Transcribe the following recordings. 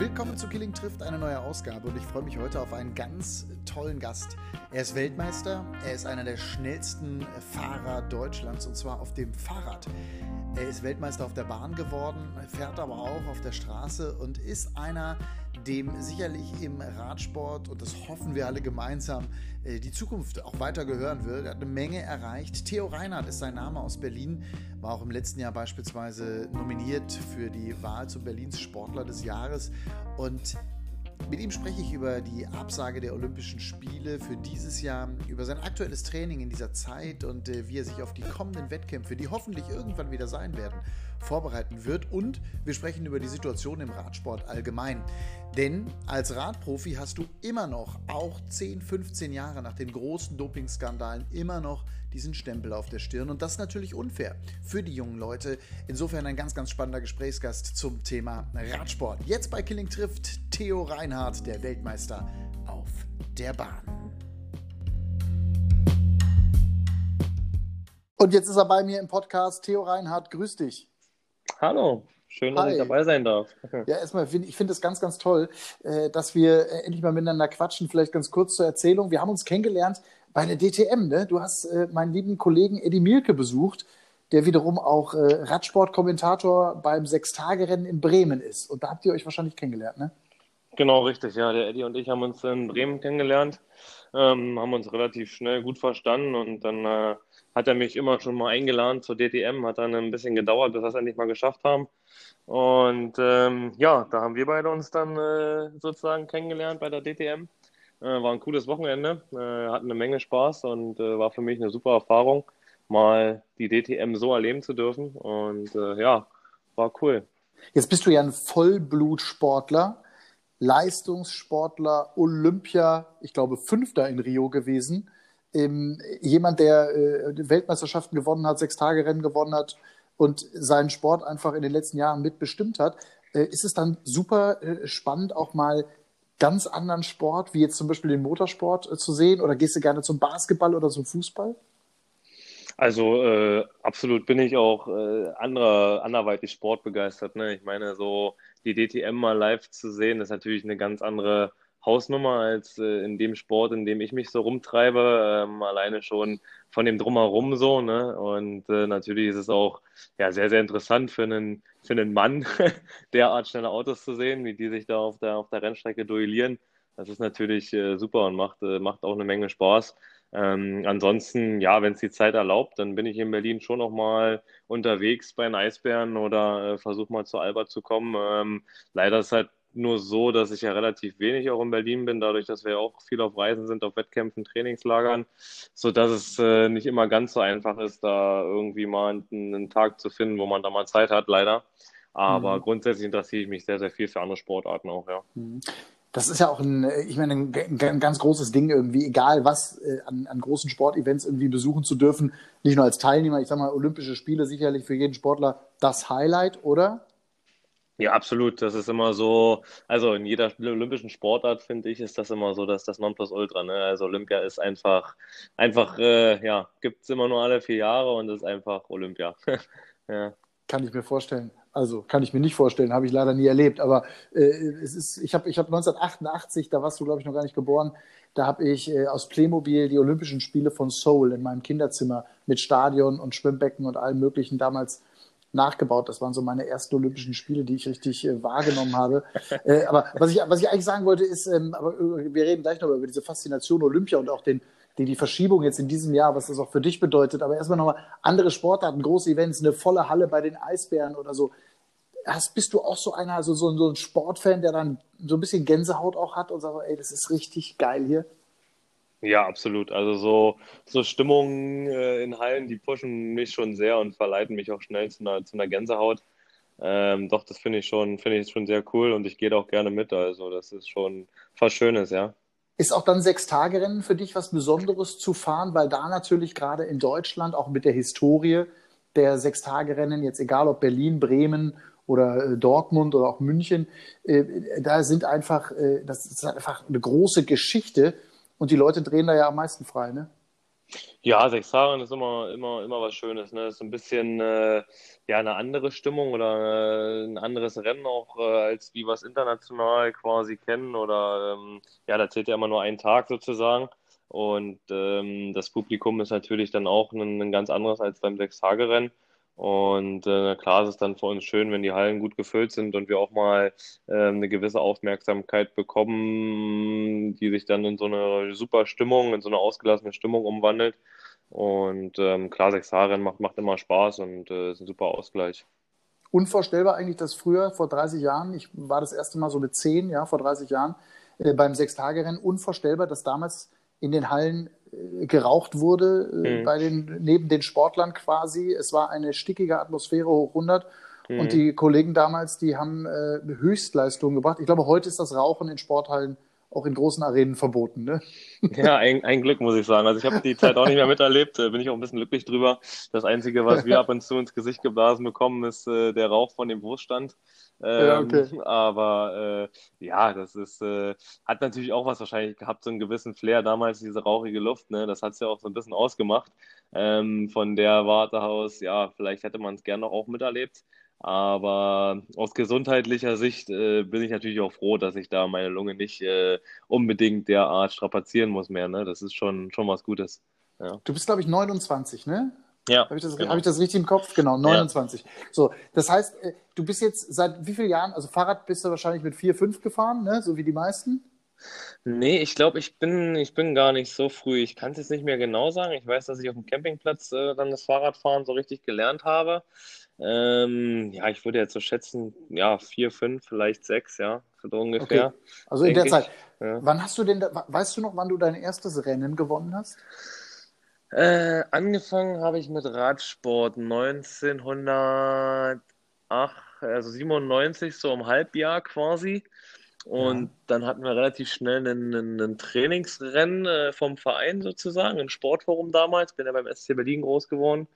Willkommen zu Killing trifft, eine neue Ausgabe und ich freue mich heute auf einen ganz tollen Gast. Er ist Weltmeister, er ist einer der schnellsten Fahrer Deutschlands und zwar auf dem Fahrrad. Er ist Weltmeister auf der Bahn geworden, fährt aber auch auf der Straße und ist einer, dem sicherlich im Radsport, und das hoffen wir alle gemeinsam, die Zukunft auch weiter gehören wird. Er hat eine Menge erreicht. Theo Reinhardt ist sein Name aus Berlin, war auch im letzten Jahr beispielsweise nominiert für die Wahl zum Berlins Sportler des Jahres und mit ihm spreche ich über die Absage der Olympischen Spiele für dieses Jahr, über sein aktuelles Training in dieser Zeit und äh, wie er sich auf die kommenden Wettkämpfe, die hoffentlich irgendwann wieder sein werden, vorbereiten wird. Und wir sprechen über die Situation im Radsport allgemein. Denn als Radprofi hast du immer noch, auch 10, 15 Jahre nach den großen Dopingskandalen, immer noch diesen Stempel auf der Stirn. Und das ist natürlich unfair für die jungen Leute. Insofern ein ganz, ganz spannender Gesprächsgast zum Thema Radsport. Jetzt bei Killing trifft Theo Reinhardt, der Weltmeister auf der Bahn. Und jetzt ist er bei mir im Podcast. Theo Reinhardt, grüß dich. Hallo, schön, dass Hi. ich dabei sein darf. Ja, erstmal, find, ich finde es ganz, ganz toll, äh, dass wir äh, endlich mal miteinander quatschen. Vielleicht ganz kurz zur Erzählung. Wir haben uns kennengelernt bei der DTM. Ne? Du hast äh, meinen lieben Kollegen Eddie Mielke besucht, der wiederum auch Radsportkommentator beim Sechstagerennen in Bremen ist. Und da habt ihr euch wahrscheinlich kennengelernt, ne? Genau, richtig. Ja, der Eddie und ich haben uns in Bremen kennengelernt, ähm, haben uns relativ schnell gut verstanden und dann äh, hat er mich immer schon mal eingeladen zur DTM, hat dann ein bisschen gedauert, bis wir es endlich mal geschafft haben. Und ähm, ja, da haben wir beide uns dann äh, sozusagen kennengelernt bei der DTM. Äh, war ein cooles Wochenende, äh, hatten eine Menge Spaß und äh, war für mich eine super Erfahrung, mal die DTM so erleben zu dürfen. Und äh, ja, war cool. Jetzt bist du ja ein Vollblutsportler, Leistungssportler, Olympia, ich glaube Fünfter in Rio gewesen ähm, jemand, der äh, Weltmeisterschaften gewonnen hat, sechs Tage Rennen gewonnen hat und seinen Sport einfach in den letzten Jahren mitbestimmt hat, äh, ist es dann super äh, spannend, auch mal ganz anderen Sport, wie jetzt zum Beispiel den Motorsport, äh, zu sehen? Oder gehst du gerne zum Basketball oder zum Fußball? Also äh, absolut bin ich auch äh, anderer, anderweitig sportbegeistert. Ne? Ich meine, so die DTM mal live zu sehen, ist natürlich eine ganz andere Hausnummer als äh, in dem Sport, in dem ich mich so rumtreibe. Ähm, alleine schon von dem Drumherum so. Ne? Und äh, natürlich ist es auch ja, sehr, sehr interessant für einen, für einen Mann, derart schnelle Autos zu sehen, wie die sich da auf der, auf der Rennstrecke duellieren. Das ist natürlich äh, super und macht, äh, macht auch eine Menge Spaß. Ähm, ansonsten, ja, wenn es die Zeit erlaubt, dann bin ich in Berlin schon noch mal unterwegs bei den Eisbären oder äh, versuche mal zu Albert zu kommen. Ähm, leider ist halt nur so, dass ich ja relativ wenig auch in Berlin bin, dadurch, dass wir auch viel auf Reisen sind, auf Wettkämpfen, Trainingslagern, sodass es äh, nicht immer ganz so einfach ist, da irgendwie mal einen, einen, Tag zu finden, wo man da mal Zeit hat, leider. Aber mhm. grundsätzlich interessiere ich mich sehr, sehr viel für andere Sportarten auch, ja. Mhm. Das ist ja auch ein, ich meine, ein, ein ganz großes Ding irgendwie, egal was äh, an, an großen Sportevents irgendwie besuchen zu dürfen, nicht nur als Teilnehmer, ich sag mal, Olympische Spiele sicherlich für jeden Sportler das Highlight, oder? Ja, absolut. Das ist immer so, also in jeder olympischen Sportart, finde ich, ist das immer so, dass das Nonplusultra, ne? Also Olympia ist einfach, einfach, äh, ja, gibt es immer nur alle vier Jahre und ist einfach Olympia. ja. Kann ich mir vorstellen. Also kann ich mir nicht vorstellen, habe ich leider nie erlebt. Aber äh, es ist, ich habe ich hab 1988, da warst du, glaube ich, noch gar nicht geboren, da habe ich äh, aus Playmobil die Olympischen Spiele von Seoul in meinem Kinderzimmer mit Stadion und Schwimmbecken und allem Möglichen damals nachgebaut. Das waren so meine ersten Olympischen Spiele, die ich richtig äh, wahrgenommen habe. äh, aber was ich, was ich eigentlich sagen wollte, ist, ähm, aber äh, wir reden gleich noch über diese Faszination Olympia und auch den, die, die Verschiebung jetzt in diesem Jahr, was das auch für dich bedeutet. Aber erstmal nochmal andere Sportarten, große Events, eine volle Halle bei den Eisbären oder so. Hast, bist du auch so einer, also so, so ein Sportfan, der dann so ein bisschen Gänsehaut auch hat und sagt, ey, das ist richtig geil hier? Ja, absolut. Also so, so Stimmungen äh, in Hallen, die pushen mich schon sehr und verleiten mich auch schnell zu einer, zu einer Gänsehaut. Ähm, doch, das finde ich schon, finde ich schon sehr cool und ich gehe da auch gerne mit. Also das ist schon was Schönes, ja. Ist auch dann Sechs-Tage-Rennen für dich was Besonderes zu fahren, weil da natürlich gerade in Deutschland auch mit der Historie der Sechs-Tage-Rennen, jetzt egal ob Berlin, Bremen oder äh, Dortmund oder auch München, äh, da sind einfach, äh, das ist einfach eine große Geschichte und die Leute drehen da ja am meisten frei, ne? Ja, Sechsfahren ist immer, immer, immer was Schönes. Ne? Ist ein bisschen äh, ja, eine andere Stimmung oder äh, ein anderes Rennen auch, äh, als wie wir es international quasi kennen. Oder ähm, ja, da zählt ja immer nur ein Tag sozusagen. Und ähm, das Publikum ist natürlich dann auch ein, ein ganz anderes als beim Sechstagerennen. Und äh, klar ist es dann für uns schön, wenn die Hallen gut gefüllt sind und wir auch mal äh, eine gewisse Aufmerksamkeit bekommen, die sich dann in so eine super Stimmung, in so eine ausgelassene Stimmung umwandelt. Und ähm, klar, sechs Haaren macht, macht immer Spaß und äh, ist ein super Ausgleich. Unvorstellbar eigentlich, dass früher, vor 30 Jahren, ich war das erste Mal so mit 10, ja, vor 30 Jahren, äh, beim Sechstagerennen, unvorstellbar, dass damals in den Hallen äh, geraucht wurde, äh, mhm. bei den, neben den Sportlern quasi. Es war eine stickige Atmosphäre hoch 100. Mhm. Und die Kollegen damals, die haben äh, Höchstleistungen gebracht. Ich glaube, heute ist das Rauchen in Sporthallen auch in großen Arenen verboten, ne? Ja, ein, ein Glück, muss ich sagen. Also ich habe die Zeit auch nicht mehr miterlebt, äh, bin ich auch ein bisschen glücklich drüber. Das Einzige, was wir ab und zu ins Gesicht geblasen bekommen, ist äh, der Rauch von dem Wurststand. Ähm, ja, okay. Aber äh, ja, das ist, äh, hat natürlich auch was wahrscheinlich gehabt, so einen gewissen Flair damals, diese rauchige Luft, ne? Das hat es ja auch so ein bisschen ausgemacht. Ähm, von der Warte aus, ja, vielleicht hätte man es gerne auch miterlebt. Aber aus gesundheitlicher Sicht äh, bin ich natürlich auch froh, dass ich da meine Lunge nicht äh, unbedingt derart strapazieren muss mehr. Ne? Das ist schon, schon was Gutes. Ja. Du bist, glaube ich, 29, ne? Ja. Habe ich, das, genau. hab ich das richtig im Kopf? Genau, 29. Ja. So, das heißt, äh, du bist jetzt seit wie vielen Jahren, also Fahrrad bist du wahrscheinlich mit 4, 5 gefahren, ne? so wie die meisten? Nee, ich glaube, ich bin, ich bin gar nicht so früh. Ich kann es jetzt nicht mehr genau sagen. Ich weiß, dass ich auf dem Campingplatz äh, dann das Fahrradfahren so richtig gelernt habe. Ähm, ja, ich würde jetzt so schätzen, ja, vier, fünf, vielleicht sechs, ja, so ungefähr. Okay. Also in der ich. Zeit. Ja. Wann hast du denn, weißt du noch, wann du dein erstes Rennen gewonnen hast? Äh, angefangen habe ich mit Radsport 1908, also 97, so im Halbjahr quasi. Und ja. dann hatten wir relativ schnell einen, einen Trainingsrennen äh, vom Verein sozusagen, ein Sportforum damals. Bin ja beim SC Berlin groß geworden.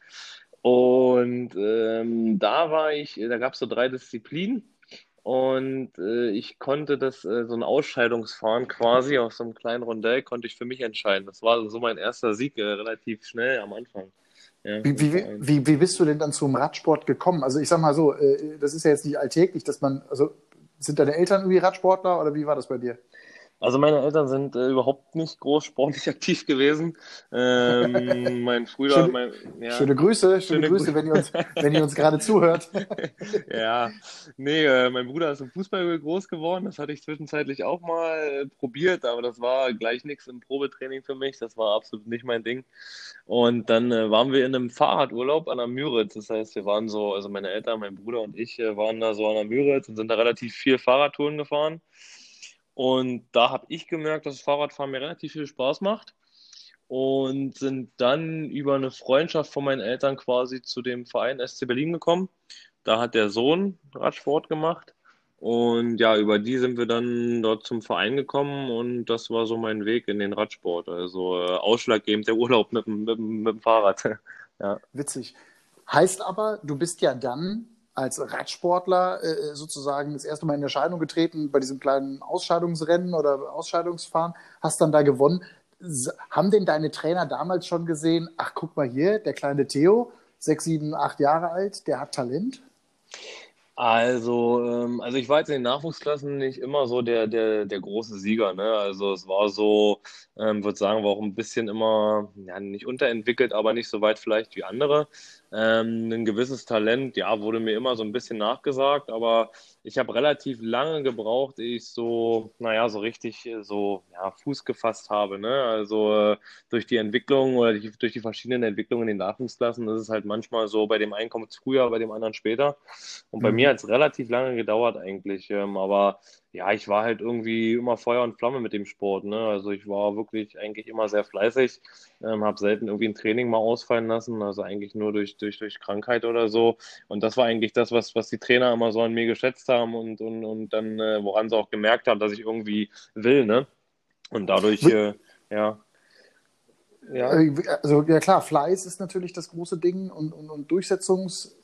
Und ähm, da war ich, da gab es so drei Disziplinen. Und äh, ich konnte das, äh, so ein Ausscheidungsfahren quasi auf so einem kleinen Rondell, konnte ich für mich entscheiden. Das war so mein erster Sieg, äh, relativ schnell am Anfang. Ja, wie, wie, wie, wie bist du denn dann zum Radsport gekommen? Also ich sag mal so, äh, das ist ja jetzt nicht alltäglich, dass man, also sind deine Eltern irgendwie Radsportler oder wie war das bei dir? Also meine Eltern sind äh, überhaupt nicht groß sportlich aktiv gewesen. Ähm, mein Bruder, schöne, mein, ja. schöne Grüße, schöne, schöne Grüße, wenn ihr uns, wenn ihr uns gerade zuhört. ja, nee, äh, mein Bruder ist im Fußball groß geworden. Das hatte ich zwischenzeitlich auch mal äh, probiert, aber das war gleich nichts im Probetraining für mich. Das war absolut nicht mein Ding. Und dann äh, waren wir in einem Fahrradurlaub an der Müritz. Das heißt, wir waren so, also meine Eltern, mein Bruder und ich äh, waren da so an der Müritz und sind da relativ viel Fahrradtouren gefahren. Und da habe ich gemerkt, dass das Fahrradfahren mir relativ viel Spaß macht. Und sind dann über eine Freundschaft von meinen Eltern quasi zu dem Verein SC Berlin gekommen. Da hat der Sohn Radsport gemacht. Und ja, über die sind wir dann dort zum Verein gekommen und das war so mein Weg in den Radsport. Also äh, ausschlaggebend der Urlaub mit, mit, mit dem Fahrrad. ja. Witzig. Heißt aber, du bist ja dann als Radsportler äh, sozusagen das erste Mal in Erscheinung getreten bei diesem kleinen Ausscheidungsrennen oder Ausscheidungsfahren, hast dann da gewonnen. Haben denn deine Trainer damals schon gesehen, ach guck mal hier, der kleine Theo, sechs, sieben, acht Jahre alt, der hat Talent? Also, ähm, also ich war jetzt in den Nachwuchsklassen nicht immer so der, der, der große Sieger. Ne? Also es war so, ähm, würde sagen, war auch ein bisschen immer, ja, nicht unterentwickelt, aber nicht so weit vielleicht wie andere. Ähm, ein gewisses Talent, ja, wurde mir immer so ein bisschen nachgesagt, aber ich habe relativ lange gebraucht, ehe ich so, naja, so richtig äh, so ja, Fuß gefasst habe. Ne? Also äh, durch die Entwicklung oder die, durch die verschiedenen Entwicklungen in den Nachwuchsklassen ist es halt manchmal so, bei dem einen kommt es früher, bei dem anderen später. Und bei mhm. mir hat es relativ lange gedauert eigentlich. Ähm, aber ja, ich war halt irgendwie immer Feuer und Flamme mit dem Sport. Ne? Also ich war wirklich eigentlich immer sehr fleißig, ähm, habe selten irgendwie ein Training mal ausfallen lassen, also eigentlich nur durch, durch, durch Krankheit oder so. Und das war eigentlich das, was, was die Trainer immer so an mir geschätzt haben und, und, und dann, äh, woran sie auch gemerkt haben, dass ich irgendwie will. Ne? Und dadurch, äh, ja. Ja. Äh, also ja klar, Fleiß ist natürlich das große Ding und, und, und Durchsetzungs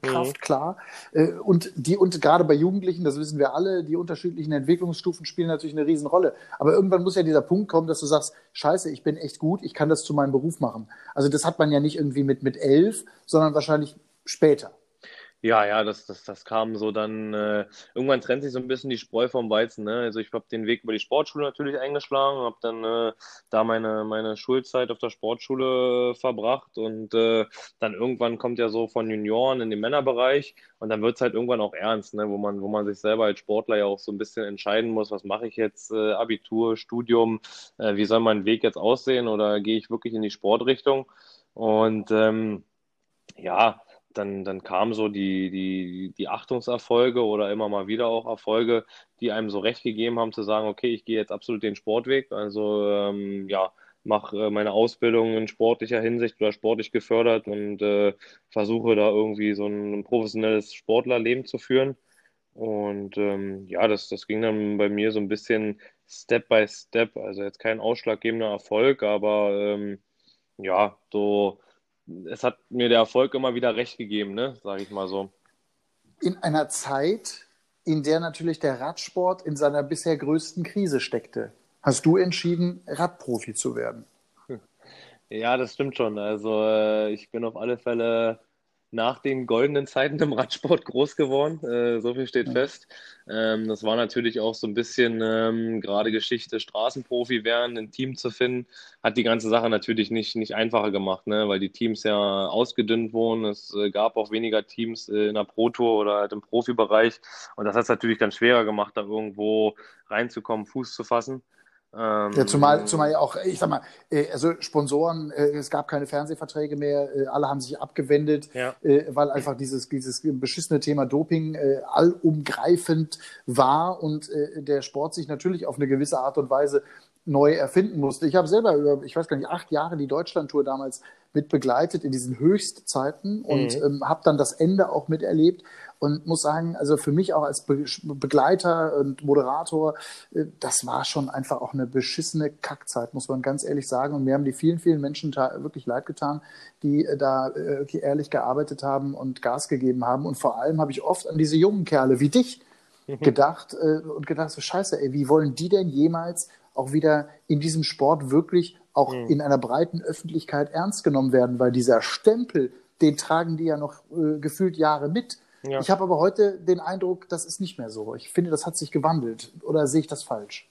Triebkraft, mhm. klar. Äh, und die, und gerade bei Jugendlichen, das wissen wir alle, die unterschiedlichen Entwicklungsstufen spielen natürlich eine Riesenrolle. Aber irgendwann muss ja dieser Punkt kommen, dass du sagst, scheiße, ich bin echt gut, ich kann das zu meinem Beruf machen. Also das hat man ja nicht irgendwie mit, mit elf, sondern wahrscheinlich später. Ja, ja, das, das, das kam so dann, äh, irgendwann trennt sich so ein bisschen die Spreu vom Weizen. Ne? Also ich habe den Weg über die Sportschule natürlich eingeschlagen, habe dann äh, da meine, meine Schulzeit auf der Sportschule verbracht und äh, dann irgendwann kommt ja so von Junioren in den Männerbereich und dann wird es halt irgendwann auch ernst, ne? wo, man, wo man sich selber als Sportler ja auch so ein bisschen entscheiden muss, was mache ich jetzt, äh, Abitur, Studium, äh, wie soll mein Weg jetzt aussehen oder gehe ich wirklich in die Sportrichtung? Und ähm, ja, dann, dann kamen so die, die, die Achtungserfolge oder immer mal wieder auch Erfolge, die einem so recht gegeben haben, zu sagen, okay, ich gehe jetzt absolut den Sportweg. Also ähm, ja, mache äh, meine Ausbildung in sportlicher Hinsicht oder sportlich gefördert und äh, versuche da irgendwie so ein professionelles Sportlerleben zu führen. Und ähm, ja, das, das ging dann bei mir so ein bisschen Step by Step. Also jetzt kein ausschlaggebender Erfolg, aber ähm, ja, so es hat mir der Erfolg immer wieder recht gegeben, ne? sage ich mal so. In einer Zeit, in der natürlich der Radsport in seiner bisher größten Krise steckte, hast du entschieden, Radprofi zu werden. Ja, das stimmt schon. Also äh, ich bin auf alle Fälle nach den goldenen Zeiten im Radsport groß geworden. Äh, so viel steht ja. fest. Ähm, das war natürlich auch so ein bisschen ähm, gerade Geschichte, Straßenprofi werden, ein Team zu finden, hat die ganze Sache natürlich nicht, nicht einfacher gemacht, ne? weil die Teams ja ausgedünnt wurden. Es äh, gab auch weniger Teams äh, in der Pro-Tour oder halt im Profibereich. Und das hat es natürlich dann schwerer gemacht, da irgendwo reinzukommen, Fuß zu fassen. Ähm, ja, zumal, zumal ja auch, ich sag mal, äh, also Sponsoren, äh, es gab keine Fernsehverträge mehr, äh, alle haben sich abgewendet, ja. weil einfach dieses, dieses beschissene Thema Doping allumgreifend war und der Sport sich natürlich auf eine gewisse Art und Weise neu erfinden musste. Ich habe selber über, ich weiß gar nicht, acht Jahre die Deutschlandtour damals mit begleitet in diesen Höchstzeiten und mhm. ähm, habe dann das Ende auch miterlebt und muss sagen, also für mich auch als Be Begleiter und Moderator, äh, das war schon einfach auch eine beschissene Kackzeit, muss man ganz ehrlich sagen. Und mir haben die vielen, vielen Menschen wirklich leid getan, die äh, da äh, ehrlich gearbeitet haben und Gas gegeben haben. Und vor allem habe ich oft an diese jungen Kerle wie dich mhm. gedacht äh, und gedacht, so scheiße, ey, wie wollen die denn jemals auch wieder in diesem Sport wirklich auch mhm. in einer breiten Öffentlichkeit ernst genommen werden, weil dieser Stempel, den tragen die ja noch äh, gefühlt Jahre mit. Ja. Ich habe aber heute den Eindruck, das ist nicht mehr so. Ich finde, das hat sich gewandelt. Oder sehe ich das falsch?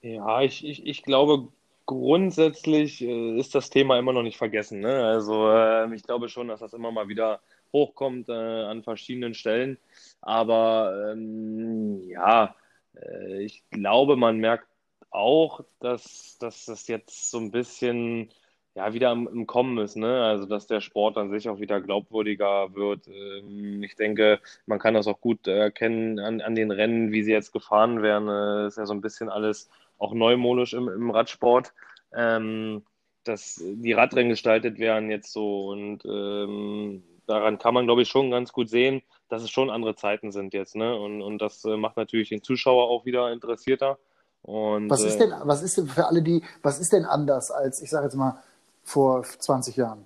Ja, ich, ich, ich glaube, grundsätzlich äh, ist das Thema immer noch nicht vergessen. Ne? Also äh, ich glaube schon, dass das immer mal wieder hochkommt äh, an verschiedenen Stellen. Aber ähm, ja, äh, ich glaube, man merkt auch, dass, dass das jetzt so ein bisschen ja, wieder im, im, Kommen ist, ne? Also dass der Sport an sich auch wieder glaubwürdiger wird. Ähm, ich denke, man kann das auch gut erkennen an, an den Rennen, wie sie jetzt gefahren werden. Äh, ist ja so ein bisschen alles auch neumodisch im, im Radsport. Ähm, dass die Radrennen gestaltet werden jetzt so und ähm, daran kann man, glaube ich, schon ganz gut sehen, dass es schon andere Zeiten sind jetzt, ne? Und, und das äh, macht natürlich den Zuschauer auch wieder interessierter. Und, was ist denn, äh, was ist denn für alle die, was ist denn anders als, ich sage jetzt mal, vor 20 Jahren?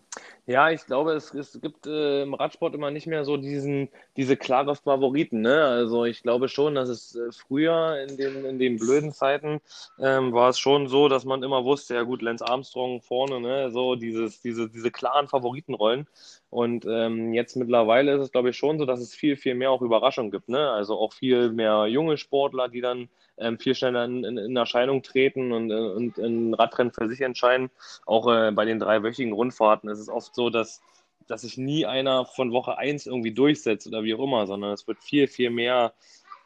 Ja, ich glaube, es, es gibt äh, im Radsport immer nicht mehr so diesen, diese klare Favoriten. Ne? Also ich glaube schon, dass es äh, früher in den, in den blöden Zeiten ähm, war es schon so, dass man immer wusste, ja gut, Lance Armstrong vorne, ne? so dieses, diese, diese klaren Favoritenrollen. Und ähm, jetzt mittlerweile ist es, glaube ich, schon so, dass es viel, viel mehr auch Überraschungen gibt. Ne? Also auch viel mehr junge Sportler, die dann ähm, viel schneller in, in, in, Erscheinung treten und, äh, und in Radrennen für sich entscheiden. Auch äh, bei den dreiwöchigen Rundfahrten ist es oft so, dass, dass sich nie einer von Woche 1 irgendwie durchsetzt oder wie auch immer, sondern es wird viel, viel mehr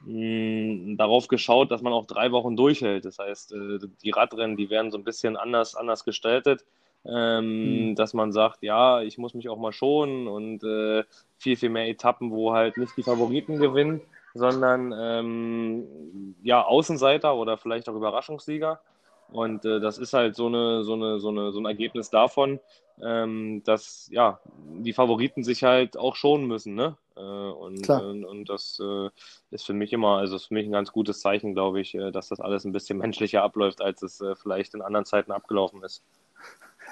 mh, darauf geschaut, dass man auch drei Wochen durchhält. Das heißt, äh, die Radrennen, die werden so ein bisschen anders, anders gestaltet. Ähm, mhm. dass man sagt, ja, ich muss mich auch mal schonen und äh, viel, viel mehr Etappen, wo halt nicht die Favoriten gewinnen, sondern ähm, ja, Außenseiter oder vielleicht auch Überraschungssieger. Und äh, das ist halt so, eine, so, eine, so, eine, so ein Ergebnis davon, ähm, dass ja, die Favoriten sich halt auch schonen müssen. Ne? Äh, und, und, und, das äh, ist für mich immer, also ist für mich ein ganz gutes Zeichen, glaube ich, äh, dass das alles ein bisschen menschlicher abläuft, als es äh, vielleicht in anderen Zeiten abgelaufen ist.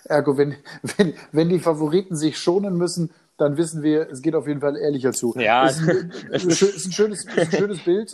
Ergo, wenn, wenn, wenn die Favoriten sich schonen müssen, dann wissen wir, es geht auf jeden Fall ehrlicher zu. Ja, ist ein, ist ein, schönes, ist ein schönes Bild.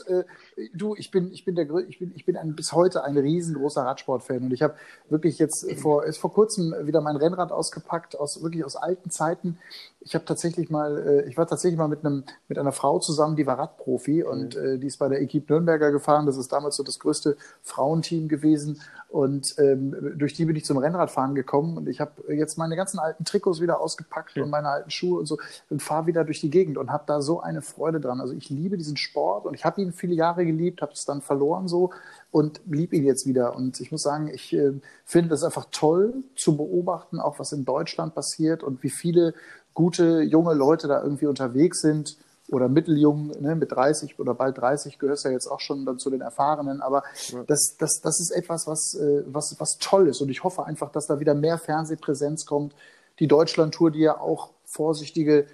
Äh, du, ich bin, ich bin der, ich bin, ich bin ein, bis heute ein riesengroßer Radsportfan und ich habe wirklich jetzt vor, ist vor kurzem wieder mein Rennrad ausgepackt aus wirklich aus alten Zeiten. Ich habe tatsächlich mal, äh, ich war tatsächlich mal mit einem, mit einer Frau zusammen, die war Radprofi und mhm. die ist bei der Equipe Nürnberger gefahren. Das ist damals so das größte Frauenteam gewesen und ähm, durch die bin ich zum Rennradfahren gekommen und ich habe jetzt meine ganzen alten Trikots wieder ausgepackt mhm. und meine alten Schuhe und so und fahre wieder durch die Gegend und habe da so eine Freude dran. Also ich liebe diesen Sport und ich habe ihn viele Jahre geliebt, habe es dann verloren so und liebe ihn jetzt wieder. Und ich muss sagen, ich äh, finde es einfach toll zu beobachten, auch was in Deutschland passiert und wie viele gute junge Leute da irgendwie unterwegs sind oder mitteljung, ne, mit 30 oder bald 30 gehörst ja jetzt auch schon dann zu den Erfahrenen, aber ja. das, das, das ist etwas, was, äh, was, was toll ist und ich hoffe einfach, dass da wieder mehr Fernsehpräsenz kommt. Die Deutschlandtour, die ja auch vorsichtige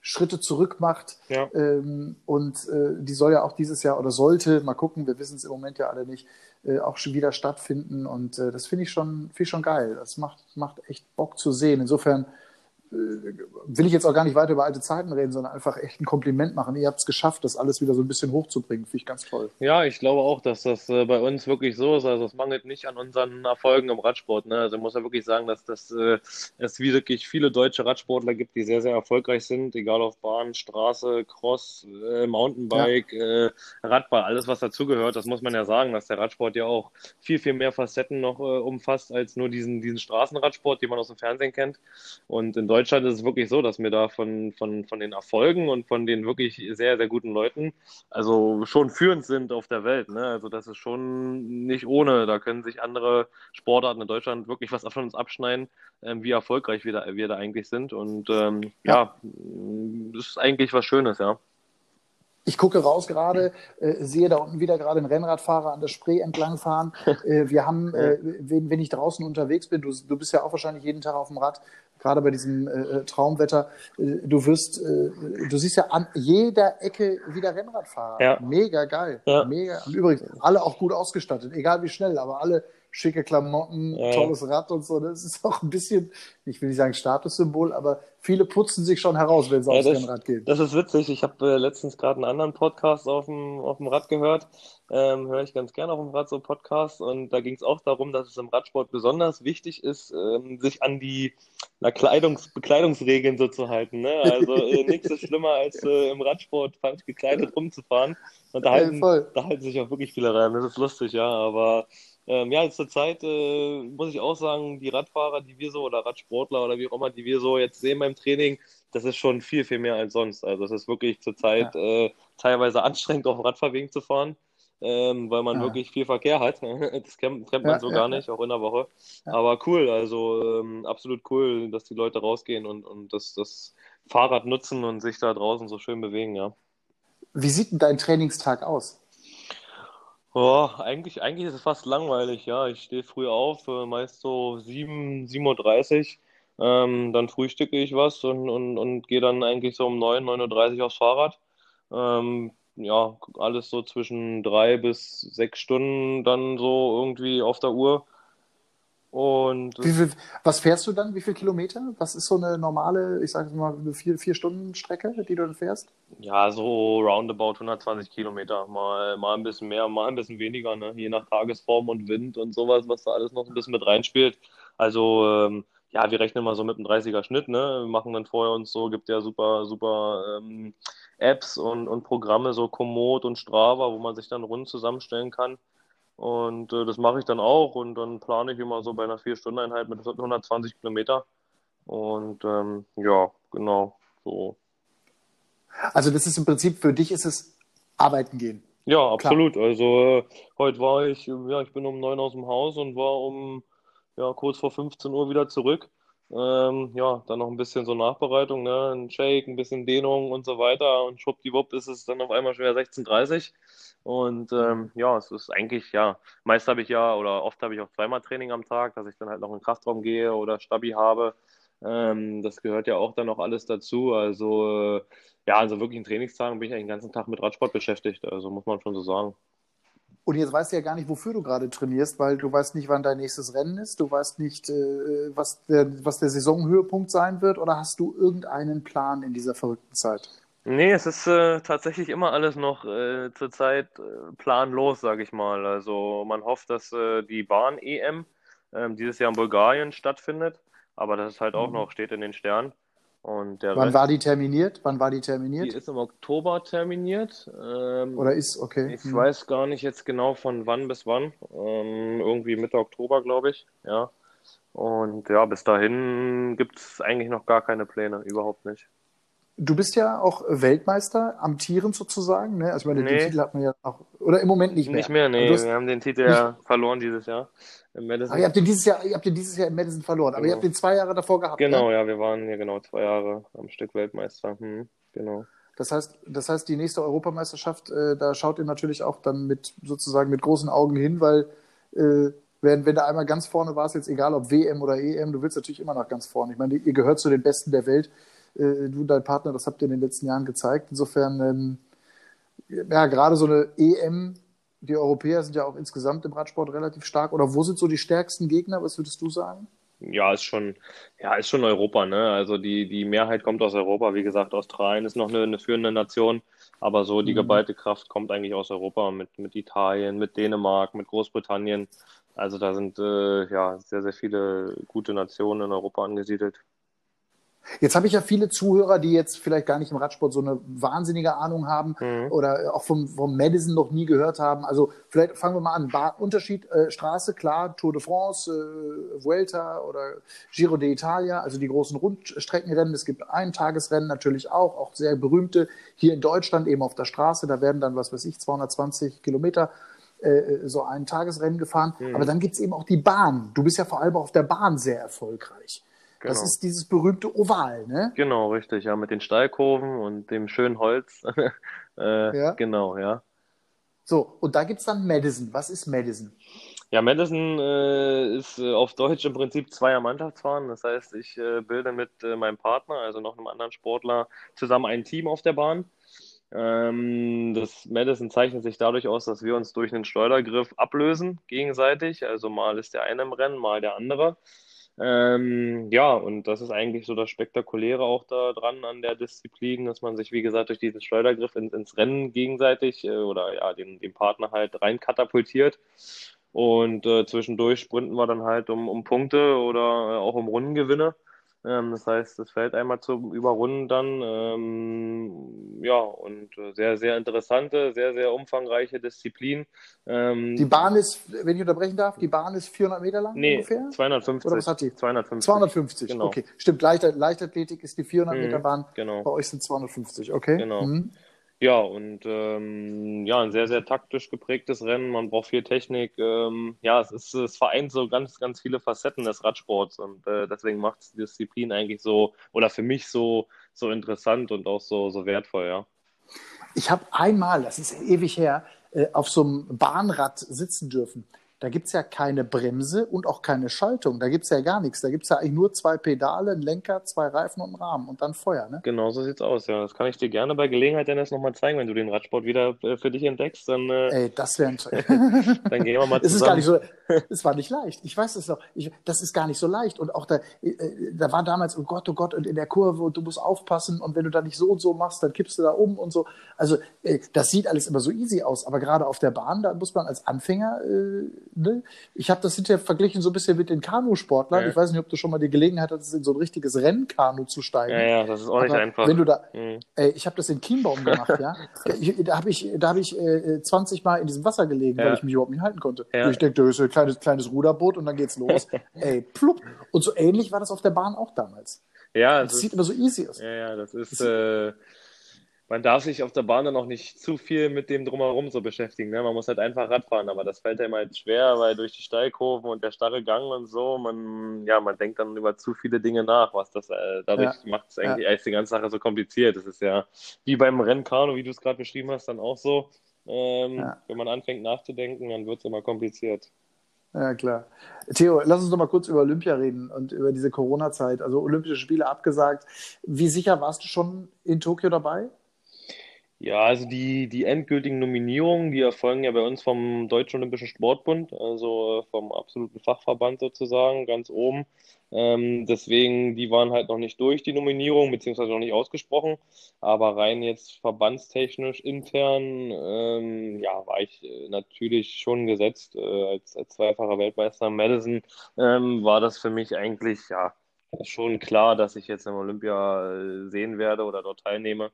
Schritte zurück macht. Ja. Ähm, und äh, die soll ja auch dieses Jahr oder sollte, mal gucken, wir wissen es im Moment ja alle nicht, äh, auch schon wieder stattfinden. Und äh, das finde ich schon, finde ich schon geil. Das macht, macht echt Bock zu sehen. Insofern will ich jetzt auch gar nicht weiter über alte Zeiten reden, sondern einfach echt ein Kompliment machen. Ihr habt es geschafft, das alles wieder so ein bisschen hochzubringen. Finde ich ganz toll. Ja, ich glaube auch, dass das äh, bei uns wirklich so ist. Also es mangelt nicht an unseren Erfolgen im Radsport. Ne? Also ich muss ja wirklich sagen, dass das, äh, es wirklich viele deutsche Radsportler gibt, die sehr, sehr erfolgreich sind, egal auf Bahn, Straße, Cross, äh, Mountainbike, ja. äh, Radball, alles was dazugehört. Das muss man ja sagen, dass der Radsport ja auch viel, viel mehr Facetten noch äh, umfasst als nur diesen, diesen Straßenradsport, den man aus dem Fernsehen kennt. Und in Deutschland Deutschland ist es wirklich so, dass mir da von, von, von den Erfolgen und von den wirklich sehr, sehr guten Leuten, also schon führend sind auf der Welt. Ne? Also das ist schon nicht ohne. Da können sich andere Sportarten in Deutschland wirklich was von uns abschneiden, ähm, wie erfolgreich wir da, wir da eigentlich sind. Und ähm, ja, das ist eigentlich was Schönes, ja. Ich gucke raus gerade, äh, sehe da unten wieder gerade einen Rennradfahrer an der Spree entlangfahren. Äh, wir haben, äh, wenn, wenn ich draußen unterwegs bin, du, du bist ja auch wahrscheinlich jeden Tag auf dem Rad, gerade bei diesem äh, äh Traumwetter, äh, du wirst, äh, du siehst ja an jeder Ecke wieder Rennradfahrer. Ja. Mega geil. Ja. Mega. Und übrigens, alle auch gut ausgestattet, egal wie schnell, aber alle schicke Klamotten, ja. tolles Rad und so. Das ist auch ein bisschen, ich will nicht sagen Statussymbol, aber viele putzen sich schon heraus, wenn sie ja, aufs das, Rennrad gehen. Das ist witzig. Ich habe äh, letztens gerade einen anderen Podcast auf dem, auf dem Rad gehört. Ähm, höre ich ganz gerne auf dem Rad so Podcast. Und da ging es auch darum, dass es im Radsport besonders wichtig ist, ähm, sich an die na, Kleidungs Bekleidungsregeln so zu halten. Ne? Also äh, nichts ist schlimmer, als äh, im Radsport falsch gekleidet rumzufahren. Und da halten, da halten sich auch wirklich viele rein. Das ist lustig, ja. Aber ähm, ja, zur Zeit äh, muss ich auch sagen, die Radfahrer, die wir so, oder Radsportler oder wie auch immer, die wir so jetzt sehen beim Training, das ist schon viel, viel mehr als sonst. Also es ist wirklich zurzeit ja. äh, teilweise anstrengend, auf dem Radfahrwegen zu fahren, ähm, weil man ja. wirklich viel Verkehr hat. das kennt, man ja, so gar nicht, auch in der Woche. Aber cool, also ähm, absolut cool, dass die Leute rausgehen und, und das, das Fahrrad nutzen und sich da draußen so schön bewegen, ja. Wie sieht denn dein Trainingstag aus? Oh, eigentlich, eigentlich ist es fast langweilig, ja. Ich stehe früh auf, äh, meist so 7, 7.30 Uhr. Ähm, dann frühstücke ich was und, und, und gehe dann eigentlich so um 9, 9.30 Uhr aufs Fahrrad. Ähm, ja, alles so zwischen drei bis sechs Stunden dann so irgendwie auf der Uhr. Und viel, was fährst du dann? Wie viele Kilometer? Was ist so eine normale, ich sage mal, eine vier, vier Stunden Strecke, die du dann fährst? Ja, so roundabout 120 Kilometer. Mal, mal ein bisschen mehr, mal ein bisschen weniger, ne? je nach Tagesform und Wind und sowas, was da alles noch ein bisschen mit reinspielt. Also, ähm, ja, wir rechnen mal so mit einem 30er Schnitt. Ne? Wir machen dann vorher uns so, gibt ja super, super ähm, Apps und, und Programme, so Komoot und Strava, wo man sich dann rund zusammenstellen kann. Und äh, das mache ich dann auch und dann plane ich immer so bei einer Vier-Stunden-Einheit mit 120 Kilometer. Und ähm, ja, genau, so. Also das ist im Prinzip, für dich ist es arbeiten gehen. Ja, absolut. Klar. Also äh, heute war ich, ja, ich bin um neun aus dem Haus und war um ja, kurz vor 15 Uhr wieder zurück. Ähm, ja, dann noch ein bisschen so Nachbereitung, ne? ein Shake, ein bisschen Dehnung und so weiter. Und schwuppdiwupp ist es dann auf einmal schon wieder 16.30 und ähm, ja, es ist eigentlich, ja, meist habe ich ja oder oft habe ich auch zweimal Training am Tag, dass ich dann halt noch in den Kraftraum gehe oder Stabi habe. Ähm, das gehört ja auch dann noch alles dazu. Also äh, ja, also wirklich in Trainingstagen bin ich eigentlich den ganzen Tag mit Radsport beschäftigt, also muss man schon so sagen. Und jetzt weißt du ja gar nicht, wofür du gerade trainierst, weil du weißt nicht, wann dein nächstes Rennen ist, du weißt nicht, äh, was, der, was der Saisonhöhepunkt sein wird, oder hast du irgendeinen Plan in dieser verrückten Zeit? Nee, es ist äh, tatsächlich immer alles noch äh, zurzeit äh, planlos, sage ich mal. Also man hofft, dass äh, die Bahn-EM ähm, dieses Jahr in Bulgarien stattfindet, aber das ist halt auch mhm. noch, steht in den Sternen. Und der Wann Rest, war die terminiert? Wann war die terminiert? Die ist im Oktober terminiert. Ähm, Oder ist, okay. Ich hm. weiß gar nicht jetzt genau von wann bis wann. Ähm, irgendwie Mitte Oktober, glaube ich. Ja. Und ja, bis dahin gibt es eigentlich noch gar keine Pläne, überhaupt nicht. Du bist ja auch Weltmeister, amtierend sozusagen. Ne? Also ich meine, nee. den Titel hat man ja auch, oder im Moment nicht mehr. Nicht mehr, nee. Wir haben den Titel ja verloren dieses Jahr. Im Madison. Aber ihr habt den dieses Jahr, ihr habt den dieses Jahr im Madison verloren, aber genau. ihr habt den zwei Jahre davor gehabt. Genau, ne? ja, wir waren ja genau zwei Jahre am Stück Weltmeister. Hm, genau. Das heißt, das heißt, die nächste Europameisterschaft, äh, da schaut ihr natürlich auch dann mit sozusagen mit großen Augen hin, weil äh, wenn, wenn du einmal ganz vorne warst, jetzt egal ob WM oder EM, du willst natürlich immer noch ganz vorne. Ich meine, ihr gehört zu den Besten der Welt äh, du und dein Partner, das habt ihr in den letzten Jahren gezeigt. Insofern, ähm, ja, gerade so eine EM, die Europäer sind ja auch insgesamt im Radsport relativ stark. Oder wo sind so die stärksten Gegner? Was würdest du sagen? Ja, ist schon, ja, ist schon Europa, ne? Also die, die Mehrheit kommt aus Europa. Wie gesagt, Australien ist noch eine, eine führende Nation, aber so die mhm. geballte Kraft kommt eigentlich aus Europa mit, mit Italien, mit Dänemark, mit Großbritannien. Also da sind äh, ja sehr, sehr viele gute Nationen in Europa angesiedelt. Jetzt habe ich ja viele Zuhörer, die jetzt vielleicht gar nicht im Radsport so eine wahnsinnige Ahnung haben mhm. oder auch vom, vom Madison noch nie gehört haben. Also vielleicht fangen wir mal an. Bar Unterschied äh, Straße, klar, Tour de France, äh, Vuelta oder Giro d'Italia, also die großen Rundstreckenrennen. Es gibt Eintagesrennen natürlich auch, auch sehr berühmte. Hier in Deutschland eben auf der Straße, da werden dann, was weiß ich, 220 Kilometer äh, so ein Tagesrennen gefahren. Mhm. Aber dann gibt es eben auch die Bahn. Du bist ja vor allem auf der Bahn sehr erfolgreich. Genau. Das ist dieses berühmte Oval, ne? Genau, richtig, ja, mit den Steilkurven und dem schönen Holz. äh, ja. Genau, ja. So, und da gibt es dann Madison. Was ist Madison? Ja, Madison äh, ist äh, auf Deutsch im Prinzip zweier Mannschaftsfahren. Das heißt, ich äh, bilde mit äh, meinem Partner, also noch einem anderen Sportler, zusammen ein Team auf der Bahn. Ähm, das Madison zeichnet sich dadurch aus, dass wir uns durch einen Schleudergriff ablösen gegenseitig. Also mal ist der eine im Rennen, mal der andere. Ähm, ja, und das ist eigentlich so das Spektakuläre auch da dran an der Disziplin, dass man sich, wie gesagt, durch diesen Schleudergriff in, ins Rennen gegenseitig äh, oder ja, den, den Partner halt rein katapultiert. Und äh, zwischendurch sprinten wir dann halt um, um Punkte oder äh, auch um Rundengewinne. Ähm, das heißt, das fällt einmal zum Überrunden dann. Ähm, ja, und äh, sehr, sehr interessante, sehr, sehr umfangreiche Disziplin. Ähm, die Bahn ist, wenn ich unterbrechen darf, die Bahn ist 400 Meter lang nee, ungefähr? 250. Oder was hat die? 250. 250, genau. okay. Stimmt, Leichtath Leichtathletik ist die 400 mhm, Meter Bahn. Genau. Bei euch sind 250, okay. Genau. Mhm. Ja, und ähm, ja, ein sehr, sehr taktisch geprägtes Rennen. Man braucht viel Technik. Ähm, ja, es ist, es vereint so ganz, ganz viele Facetten des Radsports und äh, deswegen macht es die Disziplin eigentlich so oder für mich so, so interessant und auch so, so wertvoll, ja. Ich habe einmal, das ist ewig her, äh, auf so einem Bahnrad sitzen dürfen. Da gibt es ja keine Bremse und auch keine Schaltung. Da gibt es ja gar nichts. Da gibt es ja eigentlich nur zwei Pedale, einen Lenker, zwei Reifen und einen Rahmen und dann Feuer. Ne? Genau so sieht's aus, ja. Das kann ich dir gerne bei Gelegenheit, Dennis, nochmal zeigen, wenn du den Radsport wieder äh, für dich entdeckst. Dann, äh, Ey, das wäre ein Dann gehen wir mal zusammen. Es ist gar nicht so, es war nicht leicht. Ich weiß es doch. Ich, das ist gar nicht so leicht. Und auch da, äh, da war damals, oh Gott, oh Gott, und in der Kurve und du musst aufpassen und wenn du da nicht so und so machst, dann kippst du da um und so. Also, äh, das sieht alles immer so easy aus. Aber gerade auf der Bahn, da muss man als Anfänger, äh, ne? Ich habe das hinterher verglichen so ein bisschen mit den Kanusportlern. Ja. Ich weiß nicht, ob du schon mal die Gelegenheit hattest, in so ein richtiges Rennkanu zu steigen. Ja, ja, das ist auch nicht Aber einfach. Wenn du da, mhm. ey, ich habe das in Chiembaum gemacht, ja. Da habe ich, da habe ich äh, 20 Mal in diesem Wasser gelegen, ja. weil ich mich überhaupt nicht halten konnte. Ja. Ich denke, das ist ein kleines, kleines Ruderboot und dann geht's los. ey, plupp. Und so ähnlich war das auf der Bahn auch damals. Ja, das, das sieht immer so easy aus. Ja, ja, das ist. Das äh, man darf sich auf der Bahn dann auch nicht zu viel mit dem drumherum so beschäftigen. Ne? Man muss halt einfach Radfahren, aber das fällt einem halt schwer, weil durch die Steilkurven und der starre Gang und so, man, ja, man denkt dann über zu viele Dinge nach, was das, äh, dadurch ja. macht es eigentlich ja. die ganze Sache so kompliziert. Das ist ja wie beim Rennkanu, wie du es gerade beschrieben hast, dann auch so. Ähm, ja. Wenn man anfängt nachzudenken, dann wird es immer kompliziert. Ja, klar. Theo, lass uns doch mal kurz über Olympia reden und über diese Corona-Zeit. Also Olympische Spiele abgesagt. Wie sicher warst du schon in Tokio dabei? Ja, also die, die endgültigen Nominierungen, die erfolgen ja bei uns vom Deutschen Olympischen Sportbund, also äh, vom absoluten Fachverband sozusagen, ganz oben. Ähm, deswegen, die waren halt noch nicht durch, die Nominierung, beziehungsweise noch nicht ausgesprochen. Aber rein jetzt verbandstechnisch intern, ähm, ja, war ich äh, natürlich schon gesetzt. Äh, als, als zweifacher Weltmeister Madison ähm, war das für mich eigentlich, ja, schon klar, dass ich jetzt im Olympia äh, sehen werde oder dort teilnehme.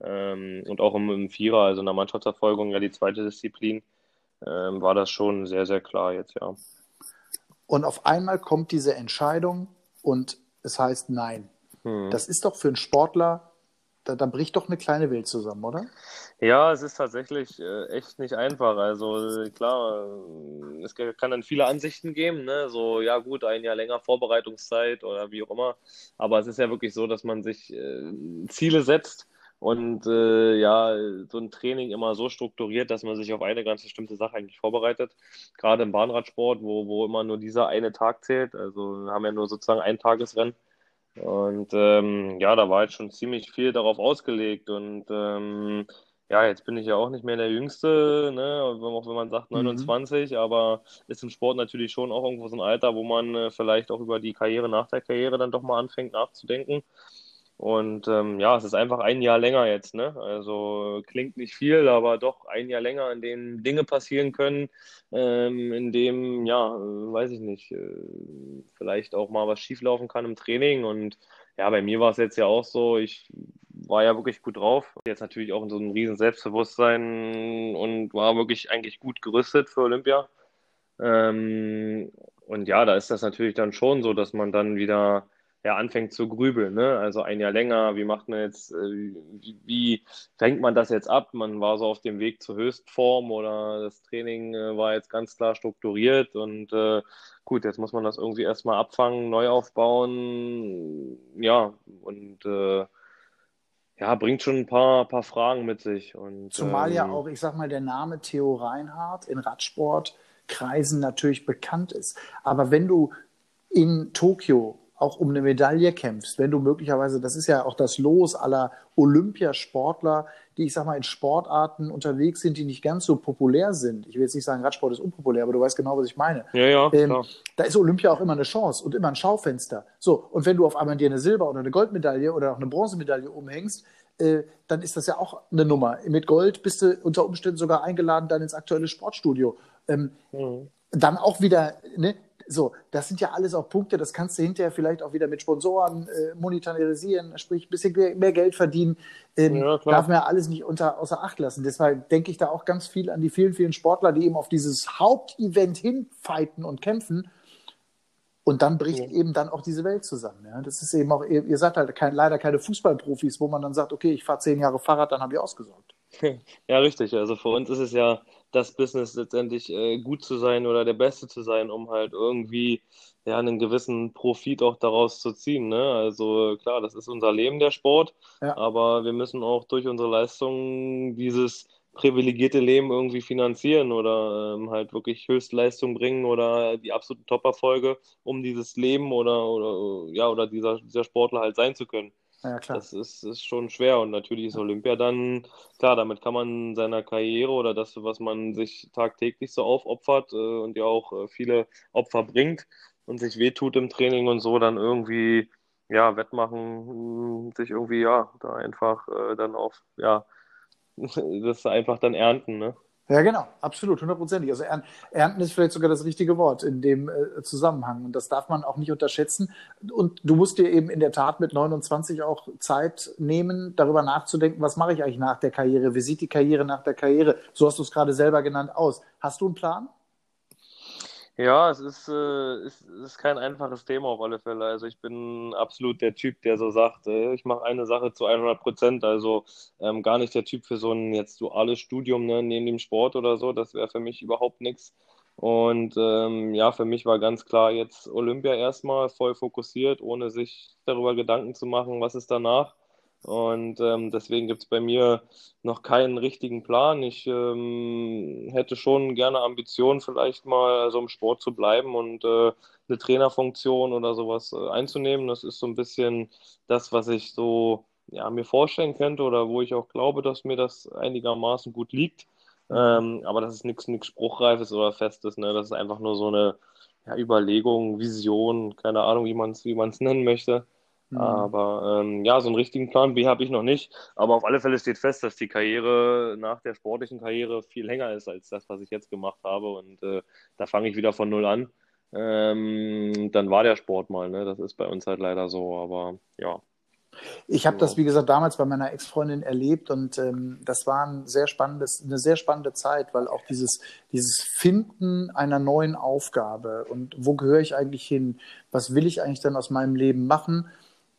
Ähm, und auch im, im, Vierer, also in der Mannschaftsverfolgung, ja die zweite Disziplin, ähm, war das schon sehr, sehr klar jetzt, ja. Und auf einmal kommt diese Entscheidung und es heißt Nein. Hm. Das ist doch für einen Sportler, da, da, bricht doch eine kleine Welt zusammen, oder? Ja, es ist tatsächlich äh, echt nicht einfach. Also klar, es kann dann viele Ansichten geben, ne? So, ja gut, ein Jahr länger Vorbereitungszeit oder wie auch immer. Aber es ist ja wirklich so, dass man sich äh, Ziele setzt und äh, ja, so ein Training immer so strukturiert, dass man sich auf eine ganz bestimmte Sache eigentlich vorbereitet. Gerade im Bahnradsport, wo, wo immer nur dieser eine Tag zählt. Also wir haben ja nur sozusagen ein Tagesrennen. Und ähm, ja, da war jetzt schon ziemlich viel darauf ausgelegt. Und ähm, ja, jetzt bin ich ja auch nicht mehr der Jüngste, ne? auch wenn man sagt 29, mhm. aber ist im Sport natürlich schon auch irgendwo so ein Alter, wo man äh, vielleicht auch über die Karriere nach der Karriere dann doch mal anfängt nachzudenken. Und ähm, ja, es ist einfach ein Jahr länger jetzt, ne? Also klingt nicht viel, aber doch ein Jahr länger, in dem Dinge passieren können, ähm, in dem, ja, weiß ich nicht, äh, vielleicht auch mal was schieflaufen kann im Training. Und ja, bei mir war es jetzt ja auch so, ich war ja wirklich gut drauf. Jetzt natürlich auch in so einem riesen Selbstbewusstsein und war wirklich eigentlich gut gerüstet für Olympia. Ähm, und ja, da ist das natürlich dann schon so, dass man dann wieder ja, anfängt zu grübeln. Ne? Also ein Jahr länger, wie macht man jetzt, äh, wie, wie, fängt man das jetzt ab? Man war so auf dem Weg zur Höchstform oder das Training äh, war jetzt ganz klar strukturiert und äh, gut, jetzt muss man das irgendwie erstmal abfangen, neu aufbauen. Ja, und äh, ja, bringt schon ein paar, paar Fragen mit sich. Und, Zumal ähm, ja auch, ich sag mal, der Name Theo Reinhardt in Radsportkreisen natürlich bekannt ist. Aber wenn du in Tokio auch um eine Medaille kämpfst, wenn du möglicherweise, das ist ja auch das Los aller Olympiasportler, die ich sag mal in Sportarten unterwegs sind, die nicht ganz so populär sind. Ich will jetzt nicht sagen, Radsport ist unpopulär, aber du weißt genau, was ich meine. Ja, ja, ähm, da ist Olympia auch immer eine Chance und immer ein Schaufenster. So, und wenn du auf einmal dir eine Silber- oder eine Goldmedaille oder auch eine Bronzemedaille umhängst, äh, dann ist das ja auch eine Nummer. Mit Gold bist du unter Umständen sogar eingeladen dann ins aktuelle Sportstudio. Ähm, mhm. Dann auch wieder, ne, so, das sind ja alles auch Punkte, das kannst du hinterher vielleicht auch wieder mit Sponsoren äh, monetarisieren, sprich ein bisschen mehr Geld verdienen. Ähm, ja, darf man ja alles nicht unter, außer Acht lassen. Deshalb denke ich da auch ganz viel an die vielen, vielen Sportler, die eben auf dieses Hauptevent hinfighten und kämpfen. Und dann bricht ja. eben dann auch diese Welt zusammen. Ja? Das ist eben auch, ihr, ihr seid halt kein, leider keine Fußballprofis, wo man dann sagt, okay, ich fahre zehn Jahre Fahrrad, dann habe ich ausgesorgt. Ja, richtig. Also für uns ist es ja das Business letztendlich äh, gut zu sein oder der Beste zu sein, um halt irgendwie ja einen gewissen Profit auch daraus zu ziehen. Ne? Also klar, das ist unser Leben, der Sport, ja. aber wir müssen auch durch unsere Leistung dieses privilegierte Leben irgendwie finanzieren oder ähm, halt wirklich Höchstleistung bringen oder die absoluten Top-Erfolge, um dieses Leben oder, oder ja oder dieser, dieser Sportler halt sein zu können. Ja, klar. Das ist, ist schon schwer und natürlich ist Olympia dann, klar, damit kann man seiner Karriere oder das, was man sich tagtäglich so aufopfert äh, und ja auch äh, viele Opfer bringt und sich wehtut im Training und so, dann irgendwie, ja, wettmachen, sich irgendwie, ja, da einfach äh, dann auf, ja, das einfach dann ernten, ne? Ja, genau, absolut, hundertprozentig. Also ernten ist vielleicht sogar das richtige Wort in dem äh, Zusammenhang. Und das darf man auch nicht unterschätzen. Und du musst dir eben in der Tat mit 29 auch Zeit nehmen, darüber nachzudenken, was mache ich eigentlich nach der Karriere? Wie sieht die Karriere nach der Karriere? So hast du es gerade selber genannt aus. Hast du einen Plan? Ja, es ist, äh, es ist kein einfaches Thema auf alle Fälle. Also ich bin absolut der Typ, der so sagt, äh, ich mache eine Sache zu 100 Prozent. Also ähm, gar nicht der Typ für so ein jetzt duales Studium ne, neben dem Sport oder so. Das wäre für mich überhaupt nichts. Und ähm, ja, für mich war ganz klar jetzt Olympia erstmal voll fokussiert, ohne sich darüber Gedanken zu machen, was ist danach. Und ähm, deswegen gibt es bei mir noch keinen richtigen Plan. Ich ähm, hätte schon gerne Ambitionen, vielleicht mal so im Sport zu bleiben und äh, eine Trainerfunktion oder sowas äh, einzunehmen. Das ist so ein bisschen das, was ich so ja, mir vorstellen könnte oder wo ich auch glaube, dass mir das einigermaßen gut liegt. Ähm, aber das ist nichts Spruchreifes oder Festes. Ne? Das ist einfach nur so eine ja, Überlegung, Vision, keine Ahnung, wie man es wie nennen möchte. Mhm. Aber ähm, ja, so einen richtigen Plan B habe ich noch nicht. Aber auf alle Fälle steht fest, dass die Karriere nach der sportlichen Karriere viel länger ist als das, was ich jetzt gemacht habe. Und äh, da fange ich wieder von null an. Ähm, dann war der Sport mal. Ne? Das ist bei uns halt leider so. Aber ja, ich habe das, wie gesagt, damals bei meiner Ex-Freundin erlebt und ähm, das war ein sehr spannendes, eine sehr spannende Zeit, weil auch dieses, dieses Finden einer neuen Aufgabe und wo gehöre ich eigentlich hin, was will ich eigentlich dann aus meinem Leben machen,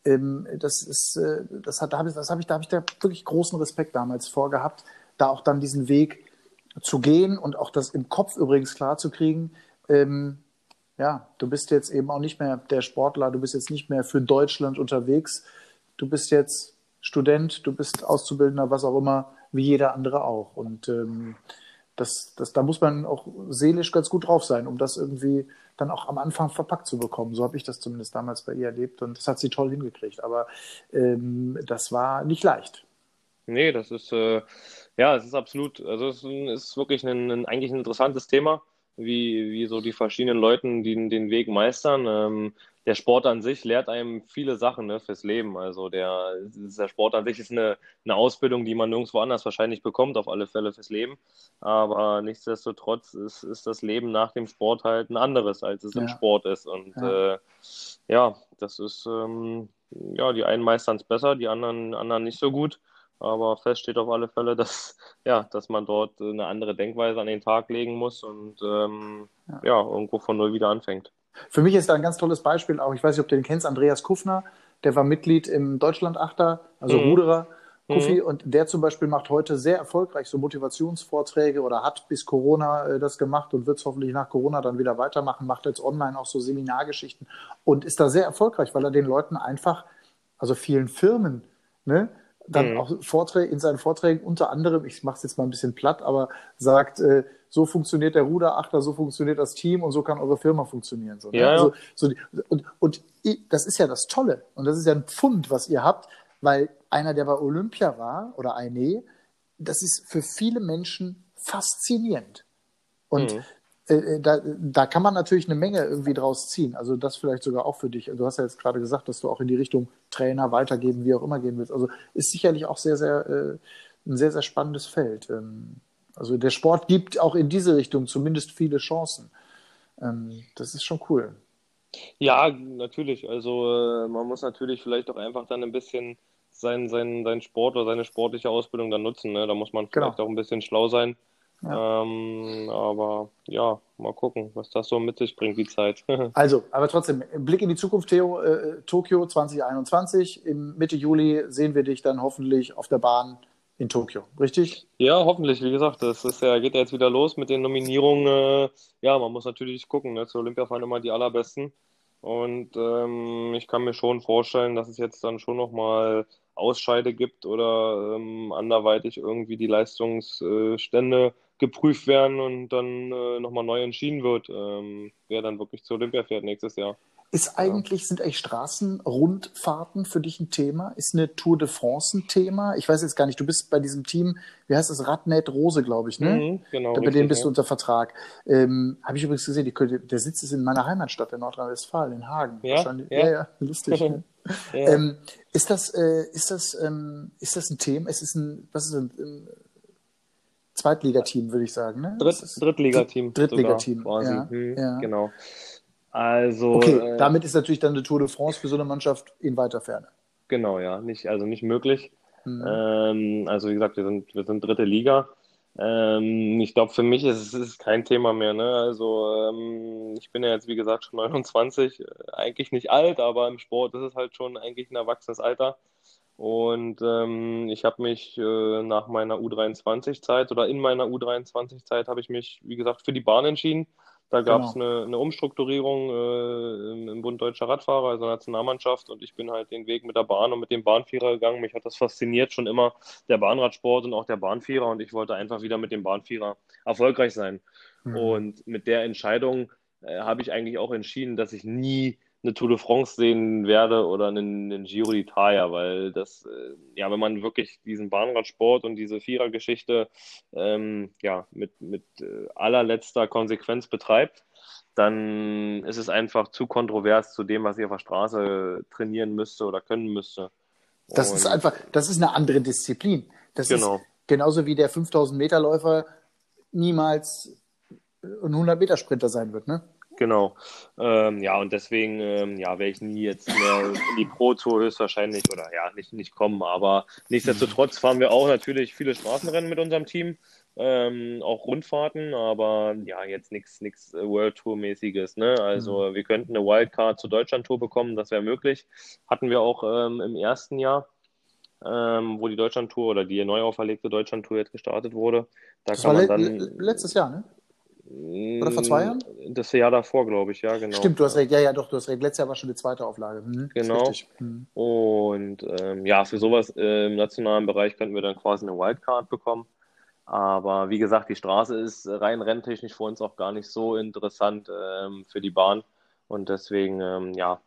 ähm, das ist, äh, das hat, da habe ich, das ich, da habe ich da wirklich großen Respekt damals vorgehabt, da auch dann diesen Weg zu gehen und auch das im Kopf übrigens klar zu kriegen. Ähm, ja, du bist jetzt eben auch nicht mehr der Sportler, du bist jetzt nicht mehr für Deutschland unterwegs, du bist jetzt Student, du bist Auszubildender, was auch immer, wie jeder andere auch. Und ähm, das, das, da muss man auch seelisch ganz gut drauf sein, um das irgendwie dann auch am Anfang verpackt zu bekommen. So habe ich das zumindest damals bei ihr erlebt und das hat sie toll hingekriegt. Aber ähm, das war nicht leicht. Nee, das ist äh, ja, es ist absolut, also es ist wirklich ein, ein, eigentlich ein interessantes Thema, wie, wie so die verschiedenen Leute den, den Weg meistern. Ähm, der Sport an sich lehrt einem viele Sachen ne, fürs Leben. Also der, der Sport an sich ist eine, eine Ausbildung, die man nirgendwo anders wahrscheinlich bekommt, auf alle Fälle fürs Leben. Aber nichtsdestotrotz ist, ist das Leben nach dem Sport halt ein anderes, als es ja. im Sport ist. Und ja, äh, ja das ist, ähm, ja, die einen meistern es besser, die anderen, anderen nicht so gut. Aber fest steht auf alle Fälle, dass, ja, dass man dort eine andere Denkweise an den Tag legen muss und ähm, ja. ja, irgendwo von null wieder anfängt. Für mich ist da ein ganz tolles Beispiel auch, ich weiß nicht, ob du den kennst, Andreas Kuffner, der war Mitglied im Deutschlandachter, also mhm. Ruderer. Kuffi, mhm. und der zum Beispiel macht heute sehr erfolgreich so Motivationsvorträge oder hat bis Corona äh, das gemacht und wird es hoffentlich nach Corona dann wieder weitermachen, macht jetzt online auch so Seminargeschichten und ist da sehr erfolgreich, weil er den Leuten einfach, also vielen Firmen, ne, dann mhm. auch Vorträge, in seinen Vorträgen unter anderem, ich mache es jetzt mal ein bisschen platt, aber sagt, äh, so funktioniert der Ruderachter, so funktioniert das Team und so kann eure Firma funktionieren. So, ne? ja, also, so die, und, und das ist ja das Tolle und das ist ja ein Pfund, was ihr habt, weil einer, der bei Olympia war oder eine, das ist für viele Menschen faszinierend. Und mhm. Äh, äh, da, da kann man natürlich eine Menge irgendwie draus ziehen. Also das vielleicht sogar auch für dich. Du hast ja jetzt gerade gesagt, dass du auch in die Richtung Trainer weitergeben, wie auch immer gehen willst. Also ist sicherlich auch sehr, sehr äh, ein sehr, sehr spannendes Feld. Ähm, also der Sport gibt auch in diese Richtung zumindest viele Chancen. Ähm, das ist schon cool. Ja, natürlich. Also man muss natürlich vielleicht auch einfach dann ein bisschen seinen, seinen, seinen Sport oder seine sportliche Ausbildung dann nutzen. Ne? Da muss man genau. vielleicht genau. auch ein bisschen schlau sein ja. Ähm, aber ja, mal gucken, was das so mit sich bringt, die Zeit. also, aber trotzdem, Blick in die Zukunft, Theo, äh, Tokio 2021. Im Mitte Juli sehen wir dich dann hoffentlich auf der Bahn in Tokio, richtig? Ja, hoffentlich. Wie gesagt, das ist ja, geht ja jetzt wieder los mit den Nominierungen. Äh, ja, man muss natürlich gucken. Ne? Zur Olympia fahren immer die allerbesten. Und ähm, ich kann mir schon vorstellen, dass es jetzt dann schon nochmal Ausscheide gibt oder ähm, anderweitig irgendwie die Leistungsstände geprüft werden und dann äh, nochmal neu entschieden wird, ähm, wer dann wirklich zur Olympia fährt nächstes Jahr. Ist eigentlich, ja. sind eigentlich Straßenrundfahrten für dich ein Thema? Ist eine Tour de France ein Thema? Ich weiß jetzt gar nicht, du bist bei diesem Team, wie heißt das, Radnet Rose, glaube ich, ne? Mhm, genau. Bei dem bist ja. du unter Vertrag. Ähm, Habe ich übrigens gesehen, die, der Sitz ist in meiner Heimatstadt in Nordrhein-Westfalen, in Hagen. Ja, Wahrscheinlich. ja, ja, lustig. ne? ähm, ist das, äh, ist das, ähm, ist das ein Thema? Ist es ein, was ist ein, ein Zweitligateam, würde ich sagen, ne? Dritt, Drittligateam. Drittligateam, ja, hm, ja. Genau. Also. Okay, äh, damit ist natürlich dann eine Tour de France für so eine Mannschaft in weiter Ferne. Genau, ja. Nicht, also nicht möglich. Mhm. Ähm, also wie gesagt, wir sind, wir sind dritte Liga. Ähm, ich glaube, für mich ist es kein Thema mehr. Ne? Also ähm, ich bin ja jetzt, wie gesagt, schon 29, äh, eigentlich nicht alt, aber im Sport ist es halt schon eigentlich ein erwachsenes Alter. Und ähm, ich habe mich äh, nach meiner U23-Zeit oder in meiner U23-Zeit habe ich mich, wie gesagt, für die Bahn entschieden. Da gab es genau. eine, eine, Umstrukturierung äh, im, im, Bund Deutscher Radfahrer, also Nationalmannschaft, und ich bin halt den Weg mit der Bahn und mit dem Bahnvierer gegangen. Mich hat das fasziniert, schon immer der Bahnradsport und auch der Bahnvierer, und ich wollte einfach wieder mit dem Bahnvierer erfolgreich sein. Mhm. Und mit der Entscheidung äh, habe ich eigentlich auch entschieden, dass ich nie eine Tour de France sehen werde oder einen, einen Giro d'Italia, weil das, äh, ja, wenn man wirklich diesen Bahnradsport und diese Vierergeschichte ähm, ja, mit, mit äh, allerletzter Konsequenz betreibt, dann ist es einfach zu kontrovers zu dem, was ich auf der Straße trainieren müsste oder können müsste. Das und ist einfach, das ist eine andere Disziplin. Das genau. ist genauso wie der 5000 Meter Läufer niemals ein 100 Meter Sprinter sein wird, ne? Genau. Ähm, ja, und deswegen ähm, ja, werde ich nie jetzt mehr in die Pro-Tour höchstwahrscheinlich oder ja, nicht, nicht kommen. Aber nichtsdestotrotz fahren wir auch natürlich viele Straßenrennen mit unserem Team, ähm, auch Rundfahrten, aber ja, jetzt nichts World Tour-mäßiges. Ne? Also mhm. wir könnten eine Wildcard zur Deutschland-Tour bekommen, das wäre möglich. Hatten wir auch ähm, im ersten Jahr. Ähm, wo die Deutschland-Tour oder die neu auferlegte Deutschland-Tour jetzt gestartet wurde. Da das kann man dann, letztes Jahr, ne? Oder vor zwei Jahren? Das Jahr davor, glaube ich, ja, genau. Stimmt, du hast recht. Ja, ja, doch, du hast recht. Letztes Jahr war schon die zweite Auflage. Mhm, genau. Mhm. Und ähm, ja, für sowas im nationalen Bereich könnten wir dann quasi eine Wildcard bekommen. Aber wie gesagt, die Straße ist rein renntechnisch für uns auch gar nicht so interessant ähm, für die Bahn. Und deswegen, ähm, ja,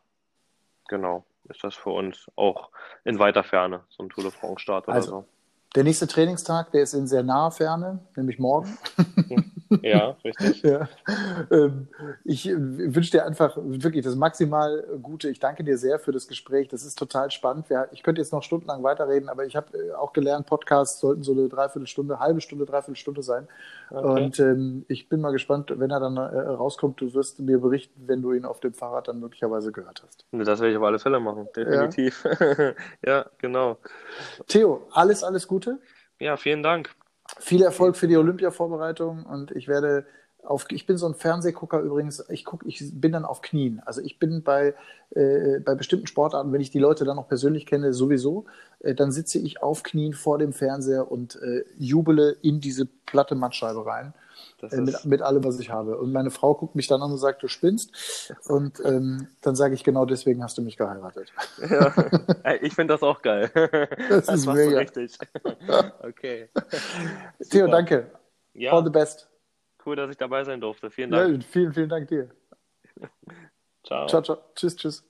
genau, ist das für uns auch in weiter Ferne, so ein Tour de France-Start oder also, so. Der nächste Trainingstag, der ist in sehr naher Ferne, nämlich morgen. Ja, richtig. ja. Ähm, ich äh, wünsche dir einfach wirklich das maximal Gute. Ich danke dir sehr für das Gespräch. Das ist total spannend. Ich könnte jetzt noch stundenlang weiterreden, aber ich habe äh, auch gelernt, Podcasts sollten so eine Dreiviertelstunde, halbe Stunde, Dreiviertelstunde sein. Okay. Und ähm, ich bin mal gespannt, wenn er dann äh, rauskommt, du wirst mir berichten, wenn du ihn auf dem Fahrrad dann möglicherweise gehört hast. Das werde ich auf alle Fälle machen, definitiv. Ja, ja genau. Theo, alles, alles Gute. Ja, vielen Dank. Viel Erfolg für die Olympia-Vorbereitung und ich werde auf, ich bin so ein Fernsehgucker übrigens, ich guck, ich bin dann auf Knien. Also ich bin bei, äh, bei bestimmten Sportarten, wenn ich die Leute dann noch persönlich kenne, sowieso, äh, dann sitze ich auf Knien vor dem Fernseher und äh, jubele in diese platte Mattscheibe rein. Äh, mit, mit allem, was ich habe. Und meine Frau guckt mich dann an und sagt, du spinnst. Und ähm, dann sage ich, genau deswegen hast du mich geheiratet. Ja, ich finde das auch geil. Das, das ist mega. richtig. Okay. Theo, danke. Ja. All the best. Cool, dass ich dabei sein durfte. Vielen Dank. Ja, vielen, vielen Dank dir. ciao. Ciao, ciao. Tschüss, tschüss.